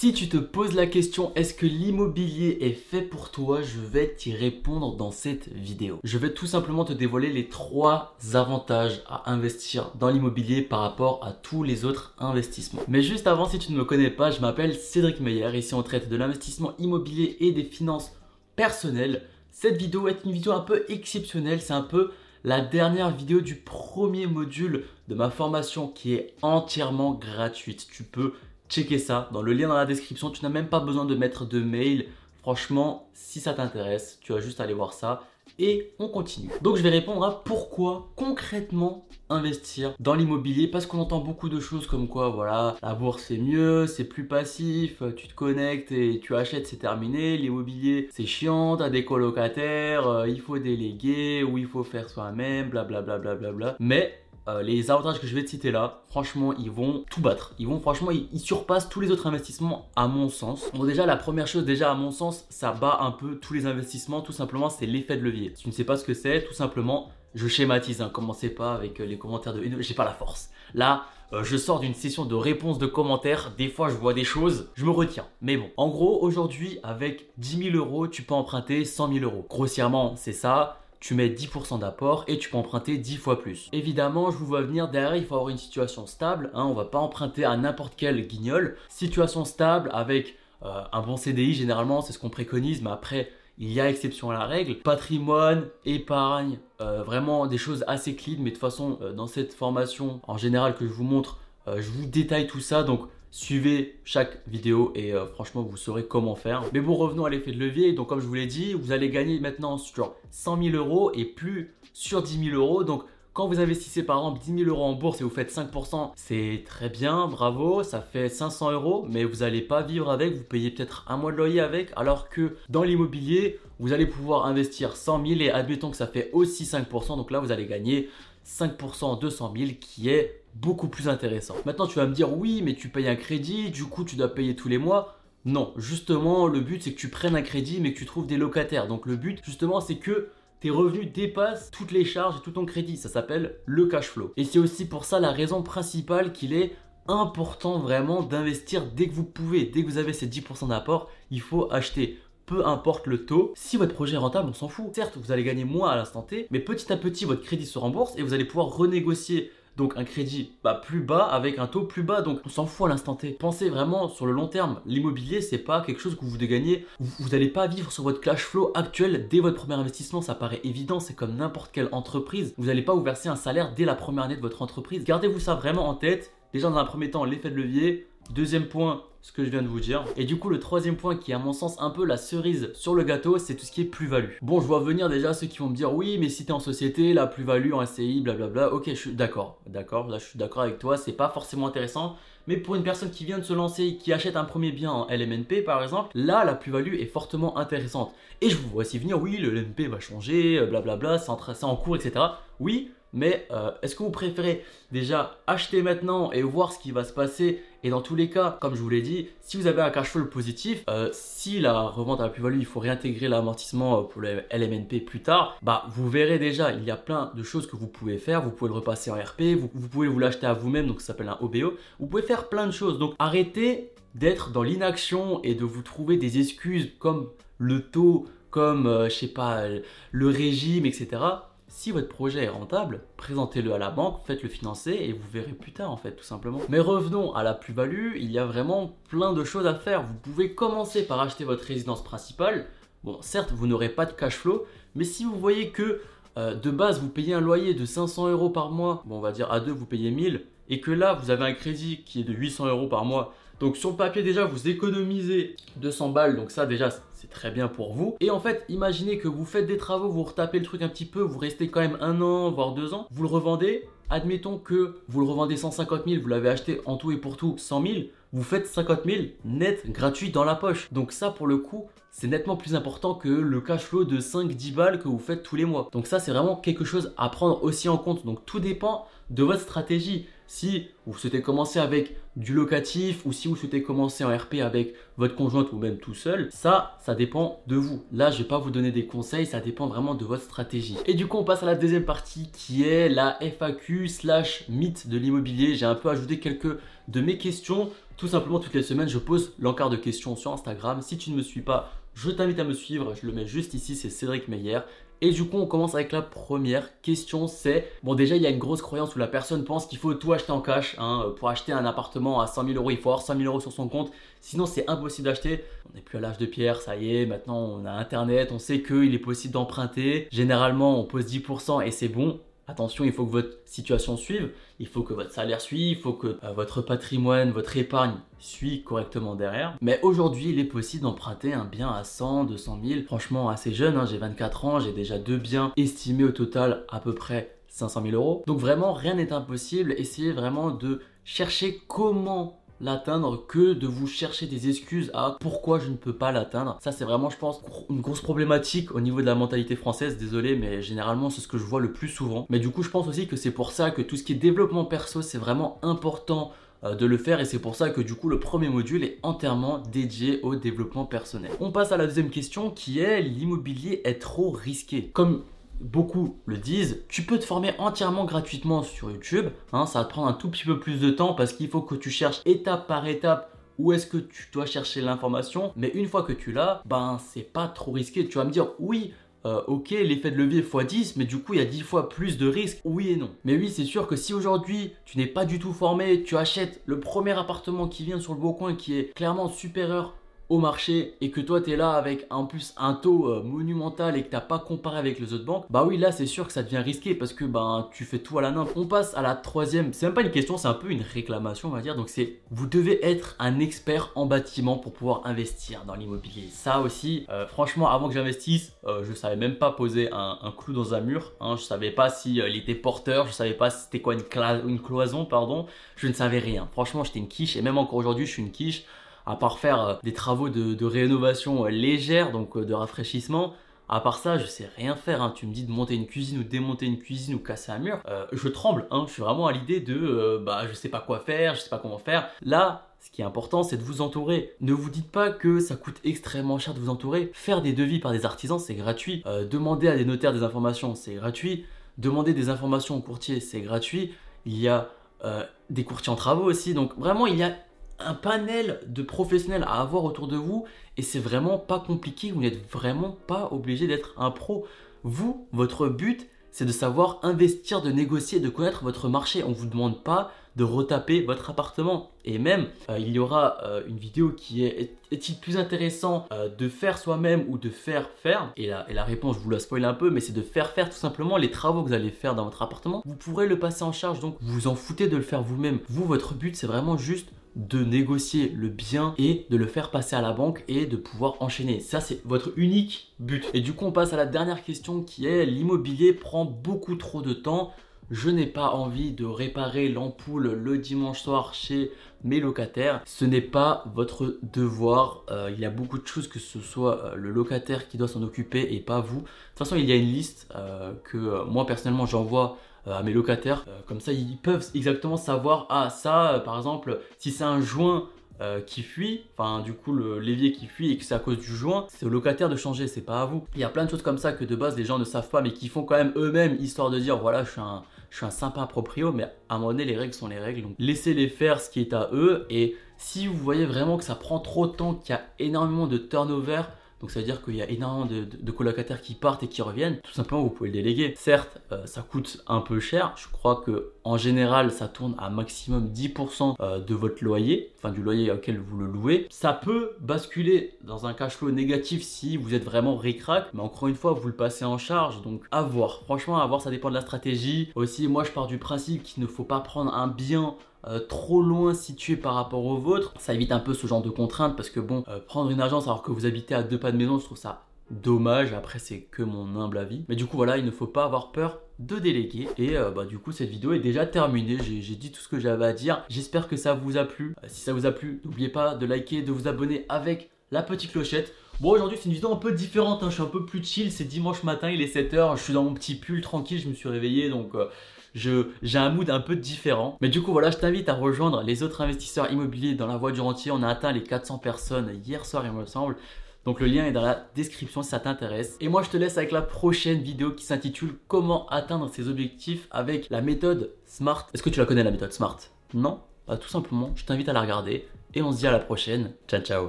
Si tu te poses la question est-ce que l'immobilier est fait pour toi, je vais t'y répondre dans cette vidéo. Je vais tout simplement te dévoiler les trois avantages à investir dans l'immobilier par rapport à tous les autres investissements. Mais juste avant, si tu ne me connais pas, je m'appelle Cédric Meyer. Ici, on traite de l'investissement immobilier et des finances personnelles. Cette vidéo est une vidéo un peu exceptionnelle. C'est un peu la dernière vidéo du premier module de ma formation qui est entièrement gratuite. Tu peux checker ça dans le lien dans la description. Tu n'as même pas besoin de mettre de mail. Franchement, si ça t'intéresse, tu vas juste aller voir ça et on continue. Donc je vais répondre à pourquoi concrètement investir dans l'immobilier parce qu'on entend beaucoup de choses comme quoi voilà la bourse c'est mieux, c'est plus passif, tu te connectes et tu achètes c'est terminé, l'immobilier c'est chiant, t'as des colocataires, euh, il faut déléguer ou il faut faire soi-même, blablabla. Bla, bla, bla, Mais euh, les avantages que je vais te citer là, franchement, ils vont tout battre. Ils vont, franchement, ils, surpassent tous les autres investissements à mon sens. Bon, déjà, la première chose, déjà à mon sens, ça bat un peu tous les investissements. Tout simplement, c'est l'effet de levier. Si tu ne sais pas ce que c'est, tout simplement, je schématise. Hein. Commencez pas avec euh, les commentaires de j'ai pas la force. Là, euh, je sors d'une session de réponse de commentaires. Des fois, je vois des choses, je me retiens. Mais bon, en gros, aujourd'hui, avec 10 000 euros, tu peux emprunter 100 000 euros. Grossièrement, c'est ça tu mets 10% d'apport et tu peux emprunter 10 fois plus. Évidemment, je vous vois venir derrière, il faut avoir une situation stable. Hein, on va pas emprunter à n'importe quel guignol. Situation stable avec euh, un bon CDI, généralement, c'est ce qu'on préconise, mais après, il y a exception à la règle. Patrimoine, épargne, euh, vraiment des choses assez clean, mais de toute façon, euh, dans cette formation en général que je vous montre, je vous détaille tout ça. Suivez chaque vidéo et euh, franchement vous saurez comment faire. Mais bon revenons à l'effet de levier. Donc comme je vous l'ai dit, vous allez gagner maintenant sur 100 000 euros et plus sur 10 000 euros. Donc quand vous investissez par exemple 10 000 euros en bourse et vous faites 5%, c'est très bien, bravo, ça fait 500 euros, mais vous n'allez pas vivre avec, vous payez peut-être un mois de loyer avec, alors que dans l'immobilier, vous allez pouvoir investir 100 000 et admettons que ça fait aussi 5%, donc là vous allez gagner 5% 200 000 qui est beaucoup plus intéressant. Maintenant, tu vas me dire oui, mais tu payes un crédit, du coup, tu dois payer tous les mois. Non, justement, le but c'est que tu prennes un crédit mais que tu trouves des locataires. Donc le but, justement, c'est que tes revenus dépassent toutes les charges et tout ton crédit. Ça s'appelle le cash flow. Et c'est aussi pour ça la raison principale qu'il est important vraiment d'investir dès que vous pouvez. Dès que vous avez ces 10% d'apport, il faut acheter peu importe le taux. Si votre projet est rentable, on s'en fout. Certes, vous allez gagner moins à l'instant T, mais petit à petit, votre crédit se rembourse et vous allez pouvoir renégocier donc un crédit bah, plus bas avec un taux plus bas. Donc on s'en fout à l'instant T. Pensez vraiment sur le long terme. L'immobilier, c'est pas quelque chose que vous gagner. Vous n'allez pas vivre sur votre cash flow actuel dès votre premier investissement. Ça paraît évident. C'est comme n'importe quelle entreprise. Vous n'allez pas vous verser un salaire dès la première année de votre entreprise. Gardez-vous ça vraiment en tête. Déjà dans un premier temps, l'effet de levier. Deuxième point, ce que je viens de vous dire. Et du coup, le troisième point qui est à mon sens un peu la cerise sur le gâteau, c'est tout ce qui est plus-value. Bon, je vois venir déjà ceux qui vont me dire oui, mais si tu es en société, la plus-value en SCI, blablabla. Ok, je suis d'accord, d'accord, là je suis d'accord avec toi, c'est pas forcément intéressant. Mais pour une personne qui vient de se lancer, qui achète un premier bien en LMNP par exemple, là la plus-value est fortement intéressante. Et je vous vois aussi venir, oui, le LMNP va changer, blablabla, c'est en cours, etc. Oui, mais euh, est-ce que vous préférez déjà acheter maintenant et voir ce qui va se passer? Et dans tous les cas, comme je vous l'ai dit, si vous avez un cash flow positif, euh, si la revente à la plus-value, il faut réintégrer l'amortissement euh, pour le LMNP plus tard, bah vous verrez déjà, il y a plein de choses que vous pouvez faire. Vous pouvez le repasser en RP, vous, pouvez vous l'acheter à vous-même, donc ça s'appelle un OBO. Vous pouvez faire plein de choses. Donc arrêtez d'être dans l'inaction et de vous trouver des excuses comme le taux, comme je sais pas, le régime, etc si votre projet est rentable, présentez-le à la banque, faites-le financer et vous verrez plus tard en fait tout simplement. Mais revenons à la plus-value, il y a vraiment plein de choses à faire. Vous pouvez commencer par acheter votre résidence principale. Bon, certes, vous n'aurez pas de cash flow, mais si vous voyez que euh, de base vous payez un loyer de 500 euros par mois, bon, on va dire à deux vous payez 1000, et que là vous avez un crédit qui est de 800 euros par mois, donc sur le papier déjà vous économisez 200 balles, donc ça déjà c'est très bien pour vous. Et en fait, imaginez que vous faites des travaux, vous retapez le truc un petit peu, vous restez quand même un an, voire deux ans, vous le revendez. Admettons que vous le revendez 150 000, vous l'avez acheté en tout et pour tout 100 000, vous faites 50 000 net gratuit dans la poche. Donc ça pour le coup, c'est nettement plus important que le cash flow de 5-10 balles que vous faites tous les mois. Donc ça c'est vraiment quelque chose à prendre aussi en compte. Donc tout dépend de votre stratégie. Si vous souhaitez commencer avec du locatif ou si vous souhaitez commencer en RP avec votre conjointe ou même tout seul, ça, ça dépend de vous. Là, je vais pas vous donner des conseils, ça dépend vraiment de votre stratégie. Et du coup, on passe à la deuxième partie qui est la FAQ slash mythe de l'immobilier. J'ai un peu ajouté quelques de mes questions. Tout simplement, toutes les semaines, je pose l'encart de questions sur Instagram. Si tu ne me suis pas, je t'invite à me suivre. Je le mets juste ici, c'est Cédric Meyer. Et du coup, on commence avec la première question. C'est bon, déjà, il y a une grosse croyance où la personne pense qu'il faut tout acheter en cash. Hein. Pour acheter un appartement à 100 000 euros, il faut avoir 100 000 euros sur son compte. Sinon, c'est impossible d'acheter. On n'est plus à l'âge de pierre, ça y est. Maintenant, on a Internet. On sait qu'il est possible d'emprunter. Généralement, on pose 10% et c'est bon. Attention, il faut que votre situation suive, il faut que votre salaire suive, il faut que euh, votre patrimoine, votre épargne suive correctement derrière. Mais aujourd'hui, il est possible d'emprunter un bien à 100, 200 000. Franchement, assez jeune, hein, j'ai 24 ans, j'ai déjà deux biens estimés au total à peu près 500 000 euros. Donc vraiment, rien n'est impossible. Essayez vraiment de chercher comment l'atteindre que de vous chercher des excuses à pourquoi je ne peux pas l'atteindre. Ça c'est vraiment je pense une grosse problématique au niveau de la mentalité française, désolé mais généralement c'est ce que je vois le plus souvent. Mais du coup je pense aussi que c'est pour ça que tout ce qui est développement perso c'est vraiment important euh, de le faire et c'est pour ça que du coup le premier module est entièrement dédié au développement personnel. On passe à la deuxième question qui est l'immobilier est trop risqué. Comme beaucoup le disent, tu peux te former entièrement gratuitement sur YouTube. Hein, ça va prendre un tout petit peu plus de temps parce qu'il faut que tu cherches étape par étape où est-ce que tu dois chercher l'information. Mais une fois que tu l'as, ben c'est pas trop risqué. Tu vas me dire oui. Euh, ok, l'effet de levier x10, mais du coup, il y a 10 fois plus de risques. Oui et non. Mais oui, c'est sûr que si aujourd'hui, tu n'es pas du tout formé, tu achètes le premier appartement qui vient sur le beau coin qui est clairement supérieur au marché et que toi tu es là avec en plus un taux euh, monumental et que t'as pas comparé avec les autres banques, bah oui là c'est sûr que ça devient risqué parce que bah tu fais tout à la nymphe. On passe à la troisième, c'est même pas une question, c'est un peu une réclamation on va dire. Donc c'est vous devez être un expert en bâtiment pour pouvoir investir dans l'immobilier. Ça aussi, euh, franchement avant que j'investisse, euh, je savais même pas poser un, clou dans un mur. Hein. Je savais pas si il était porteur, je savais pas si c'était quoi une, une cloison pardon. Je ne savais rien. Franchement j'étais une quiche et même encore aujourd'hui je suis une quiche à part faire euh, des travaux de, rénovation euh, légère, donc euh, de rafraîchissement, à part ça, je sais rien faire. Hein. Tu me dis de monter une cuisine ou démonter une cuisine ou casser un mur, je tremble. Hein. Je suis vraiment à l'idée de bah je sais pas quoi faire, je sais pas comment faire. Là, ce qui est important, c'est de vous entourer. Ne vous dites pas que ça coûte extrêmement cher de vous entourer. Faire des devis par des artisans, c'est gratuit. demander à des notaires des informations, c'est gratuit. Demander des informations aux courtiers, c'est gratuit. Il y a des courtiers en travaux aussi. Donc vraiment, il y a un panel de professionnels à avoir autour de vous et c'est vraiment pas compliqué, vous n'êtes vraiment pas obligé d'être un pro. Vous, votre but, c'est de savoir investir, de négocier, de connaître votre marché. On ne vous demande pas de retaper votre appartement. Et même, euh, il y aura euh, une vidéo qui est est-il plus intéressant euh, de faire soi-même ou de faire faire? Et la, et la réponse, je vous la spoil un peu, mais c'est de faire faire tout simplement les travaux que vous allez faire dans votre appartement. Vous pourrez le passer en charge, donc vous vous en foutez de le faire vous-même. Vous, votre but, c'est vraiment juste de négocier le bien et de le faire passer à la banque et de pouvoir enchaîner. Ça, c'est votre unique but. Et du coup, on passe à la dernière question qui est l'immobilier prend beaucoup trop de temps. Je n'ai pas envie de réparer l'ampoule le dimanche soir chez mes locataires. Ce n'est pas votre devoir. Euh, il y a beaucoup de choses que ce soit euh, le locataire qui doit s'en occuper et pas vous. De toute façon, il y a une liste euh, que moi personnellement j'envoie à mes locataires. Euh, comme ça, ils peuvent exactement savoir, ah ça, euh, par exemple, si c'est un joint qui fuit, enfin du coup le l'évier qui fuit et que c'est à cause du joint, c'est au locataire de changer, c'est pas à vous. Il y a plein de choses comme ça que de base les gens ne savent pas mais qui font quand même eux-mêmes histoire de dire voilà je suis un, je suis un sympa proprio mais à un moment donné les règles sont les règles donc laissez-les faire ce qui est à eux et si vous voyez vraiment que ça prend trop de temps, qu'il y a énormément de turnover, donc ça veut dire qu'il y a énormément de, colocataires qui partent et qui reviennent. Tout simplement, vous pouvez le déléguer. Certes, euh, ça coûte un peu cher. Je crois que en général, ça tourne à maximum 10% euh, de votre loyer, enfin du loyer auquel vous le louez. Ça peut basculer dans un cash flow négatif si vous êtes vraiment ricrac, mais encore une fois, vous le passez en charge. Donc à voir. Franchement, à voir, ça dépend de la stratégie. Aussi, moi, je pars du principe qu'il ne faut pas prendre un bien euh, trop loin situé par rapport au vôtre. Ça évite un peu ce genre de contraintes parce que bon, euh, prendre une agence alors que vous habitez à deux pas de maison, je trouve ça dommage. Après, c'est que mon humble avis. Mais du coup, voilà, il ne faut pas avoir peur de déléguer. Et euh, bah, du coup, cette vidéo est déjà terminée. J'ai dit tout ce que j'avais à dire. J'espère que ça vous a plu. si ça vous a plu, n'oubliez pas de liker, de vous abonner avec la petite clochette. Bon, aujourd'hui, c'est une vidéo un peu différente. Hein. Je suis un peu plus chill. C'est dimanche matin, il est 7h. Je suis dans mon petit pull tranquille. Je me suis réveillé. Donc, j'ai un mood un peu différent. Mais du coup, voilà, je t'invite à rejoindre les autres investisseurs immobiliers dans la voie du rentier. On a atteint les 400 personnes hier soir, il me semble. Donc le lien est dans la description si ça t'intéresse. Et moi je te laisse avec la prochaine vidéo qui s'intitule Comment atteindre ses objectifs avec la méthode SMART. Est-ce que tu la connais la méthode SMART? Non? Bah, tout simplement, je t'invite à la regarder et on se dit à la prochaine. Ciao ciao